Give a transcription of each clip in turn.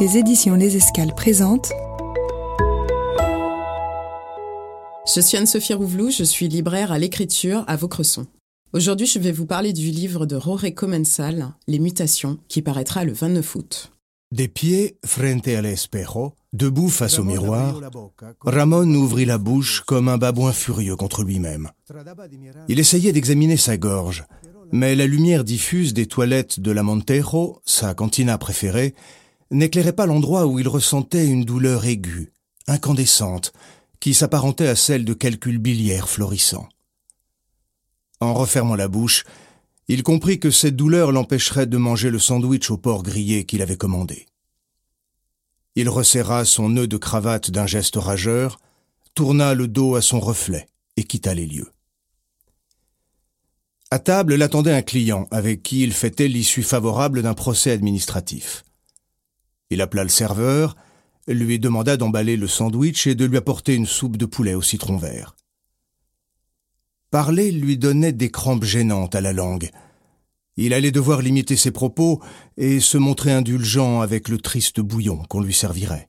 Les éditions Les Escales présentent Je suis Anne-Sophie Rouvelou, je suis libraire à l'écriture à Vaucresson. Aujourd'hui, je vais vous parler du livre de Roré Comensal, Les mutations, qui paraîtra le 29 août. Des pieds frente al espejo, debout face au miroir, Ramon ouvrit la bouche comme un babouin furieux contre lui-même. Il essayait d'examiner sa gorge, mais la lumière diffuse des toilettes de la Montejo, sa cantina préférée, n'éclairait pas l'endroit où il ressentait une douleur aiguë, incandescente, qui s'apparentait à celle de calculs biliaires florissants. En refermant la bouche, il comprit que cette douleur l'empêcherait de manger le sandwich au porc grillé qu'il avait commandé. Il resserra son nœud de cravate d'un geste rageur, tourna le dos à son reflet et quitta les lieux. À table l'attendait un client avec qui il fêtait l'issue favorable d'un procès administratif. Il appela le serveur, lui demanda d'emballer le sandwich et de lui apporter une soupe de poulet au citron vert. Parler lui donnait des crampes gênantes à la langue. Il allait devoir limiter ses propos et se montrer indulgent avec le triste bouillon qu'on lui servirait.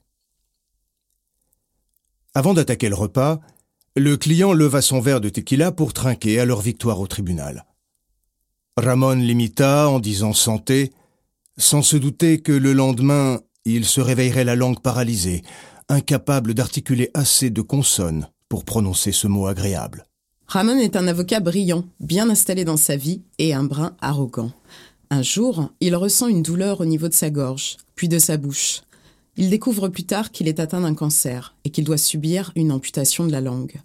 Avant d'attaquer le repas, le client leva son verre de tequila pour trinquer à leur victoire au tribunal. Ramon l'imita en disant santé, sans se douter que le lendemain il se réveillerait la langue paralysée, incapable d'articuler assez de consonnes pour prononcer ce mot agréable. Ramon est un avocat brillant, bien installé dans sa vie et un brin arrogant. Un jour, il ressent une douleur au niveau de sa gorge, puis de sa bouche. Il découvre plus tard qu'il est atteint d'un cancer et qu'il doit subir une amputation de la langue.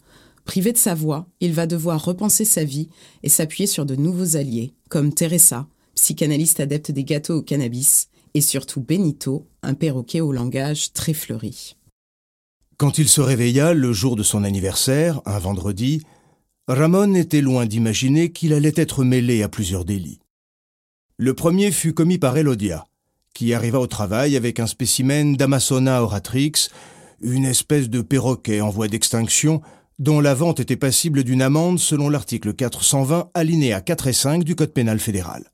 Privé de sa voix, il va devoir repenser sa vie et s'appuyer sur de nouveaux alliés, comme Teresa, psychanalyste adepte des gâteaux au cannabis, et surtout Benito, un perroquet au langage très fleuri. Quand il se réveilla le jour de son anniversaire, un vendredi, Ramon était loin d'imaginer qu'il allait être mêlé à plusieurs délits. Le premier fut commis par Elodia, qui arriva au travail avec un spécimen d'Amazona oratrix, une espèce de perroquet en voie d'extinction dont la vente était passible d'une amende selon l'article 420 alinéa 4 et 5 du Code pénal fédéral.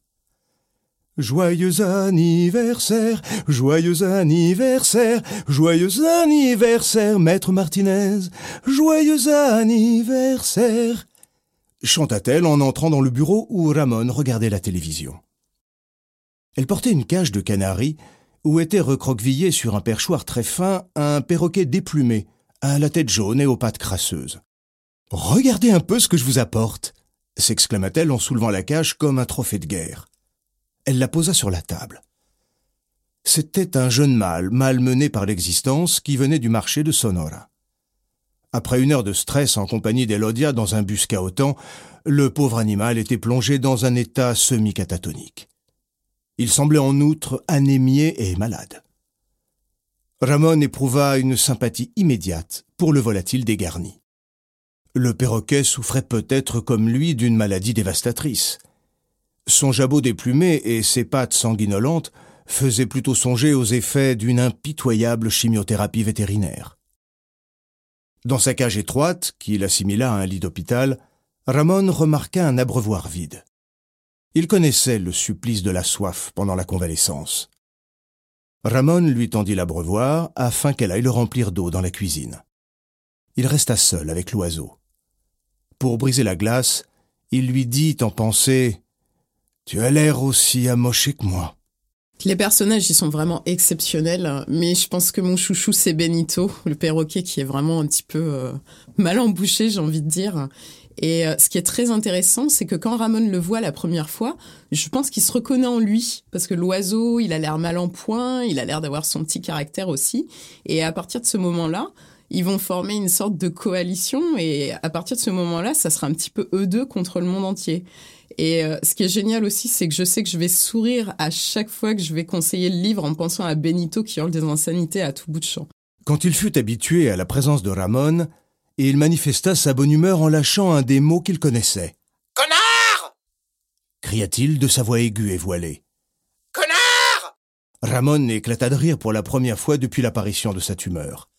Joyeux anniversaire, joyeux anniversaire, joyeux anniversaire, maître Martinez, joyeux anniversaire, chanta-t-elle en entrant dans le bureau où Ramon regardait la télévision. Elle portait une cage de canaries où était recroquevillé sur un perchoir très fin un perroquet déplumé, à la tête jaune et aux pattes crasseuses. Regardez un peu ce que je vous apporte, s'exclama-t-elle en soulevant la cage comme un trophée de guerre. Elle la posa sur la table. C'était un jeune mâle, malmené par l'existence, qui venait du marché de Sonora. Après une heure de stress en compagnie d'Elodia dans un bus cahotant, le pauvre animal était plongé dans un état semi-catatonique. Il semblait en outre anémié et malade. Ramon éprouva une sympathie immédiate pour le volatile dégarni. Le perroquet souffrait peut-être comme lui d'une maladie dévastatrice. Son jabot déplumé et ses pattes sanguinolentes faisaient plutôt songer aux effets d'une impitoyable chimiothérapie vétérinaire. Dans sa cage étroite, qu'il assimila à un lit d'hôpital, Ramon remarqua un abreuvoir vide. Il connaissait le supplice de la soif pendant la convalescence. Ramon lui tendit l'abreuvoir afin qu'elle aille le remplir d'eau dans la cuisine. Il resta seul avec l'oiseau. Pour briser la glace, il lui dit en pensée tu as l'air aussi amoché que moi. Les personnages, ils sont vraiment exceptionnels, mais je pense que mon chouchou, c'est Benito, le perroquet qui est vraiment un petit peu euh, mal embouché, j'ai envie de dire. Et euh, ce qui est très intéressant, c'est que quand Ramon le voit la première fois, je pense qu'il se reconnaît en lui, parce que l'oiseau, il a l'air mal en point, il a l'air d'avoir son petit caractère aussi. Et à partir de ce moment-là, ils vont former une sorte de coalition, et à partir de ce moment-là, ça sera un petit peu eux deux contre le monde entier. Et euh, ce qui est génial aussi, c'est que je sais que je vais sourire à chaque fois que je vais conseiller le livre en pensant à Benito qui hurle des insanités à tout bout de champ. Quand il fut habitué à la présence de Ramon, il manifesta sa bonne humeur en lâchant un des mots qu'il connaissait. Connard cria-t-il de sa voix aiguë et voilée. Connard Ramon éclata de rire pour la première fois depuis l'apparition de sa tumeur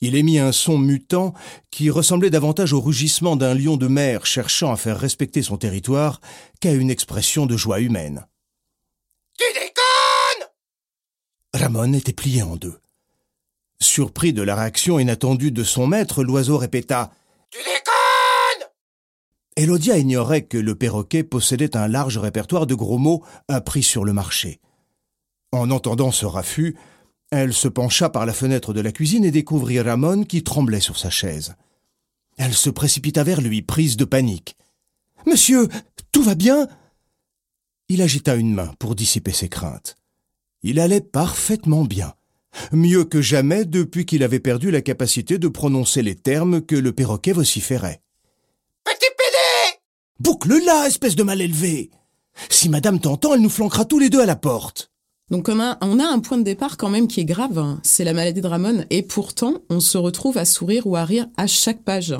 il émit un son mutant qui ressemblait davantage au rugissement d'un lion de mer cherchant à faire respecter son territoire qu'à une expression de joie humaine. Tu déconnes Ramon était plié en deux. Surpris de la réaction inattendue de son maître, l'oiseau répéta Tu déconnes Elodia ignorait que le perroquet possédait un large répertoire de gros mots appris sur le marché. En entendant ce raffut, elle se pencha par la fenêtre de la cuisine et découvrit Ramon qui tremblait sur sa chaise. Elle se précipita vers lui, prise de panique. Monsieur, tout va bien? Il agita une main pour dissiper ses craintes. Il allait parfaitement bien. Mieux que jamais depuis qu'il avait perdu la capacité de prononcer les termes que le perroquet vociférait. Petit pédé Boucle-la, espèce de mal élevé Si madame t'entend, elle nous flanquera tous les deux à la porte. Donc comme un- on a un point de départ quand même qui est grave, hein. c'est la maladie de Ramon, et pourtant on se retrouve à sourire ou à rire à chaque page.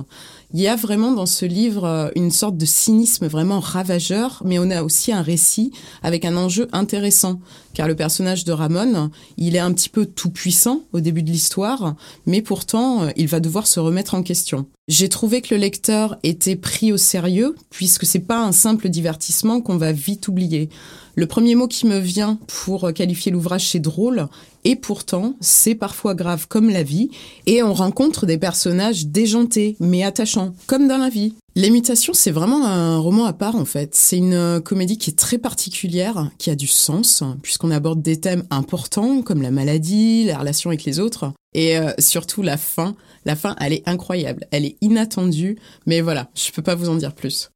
Il y a vraiment dans ce livre euh, une sorte de cynisme vraiment ravageur, mais on a aussi un récit avec un enjeu intéressant, car le personnage de Ramon, il est un petit peu tout puissant au début de l'histoire, mais pourtant euh, il va devoir se remettre en question. J'ai trouvé que le lecteur était pris au sérieux, puisque c'est pas un simple divertissement qu'on va vite oublier. Le premier mot qui me vient pour qualifier l'ouvrage, c'est drôle, et pourtant, c'est parfois grave comme la vie, et on rencontre des personnages déjantés, mais attachants, comme dans la vie. Les mutations, c'est vraiment un roman à part, en fait. C'est une euh, comédie qui est très particulière, qui a du sens, puisqu'on aborde des thèmes importants, comme la maladie, la relation avec les autres, et euh, surtout la fin. La fin, elle est incroyable, elle est inattendue, mais voilà, je peux pas vous en dire plus.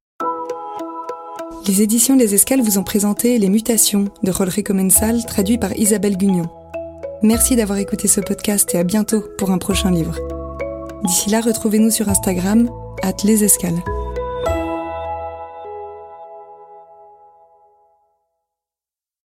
Les éditions Les Escales vous ont présenté Les Mutations de Rolre Commensal, traduit par Isabelle Gugnon. Merci d'avoir écouté ce podcast et à bientôt pour un prochain livre. D'ici là, retrouvez-nous sur Instagram, at Les Escales.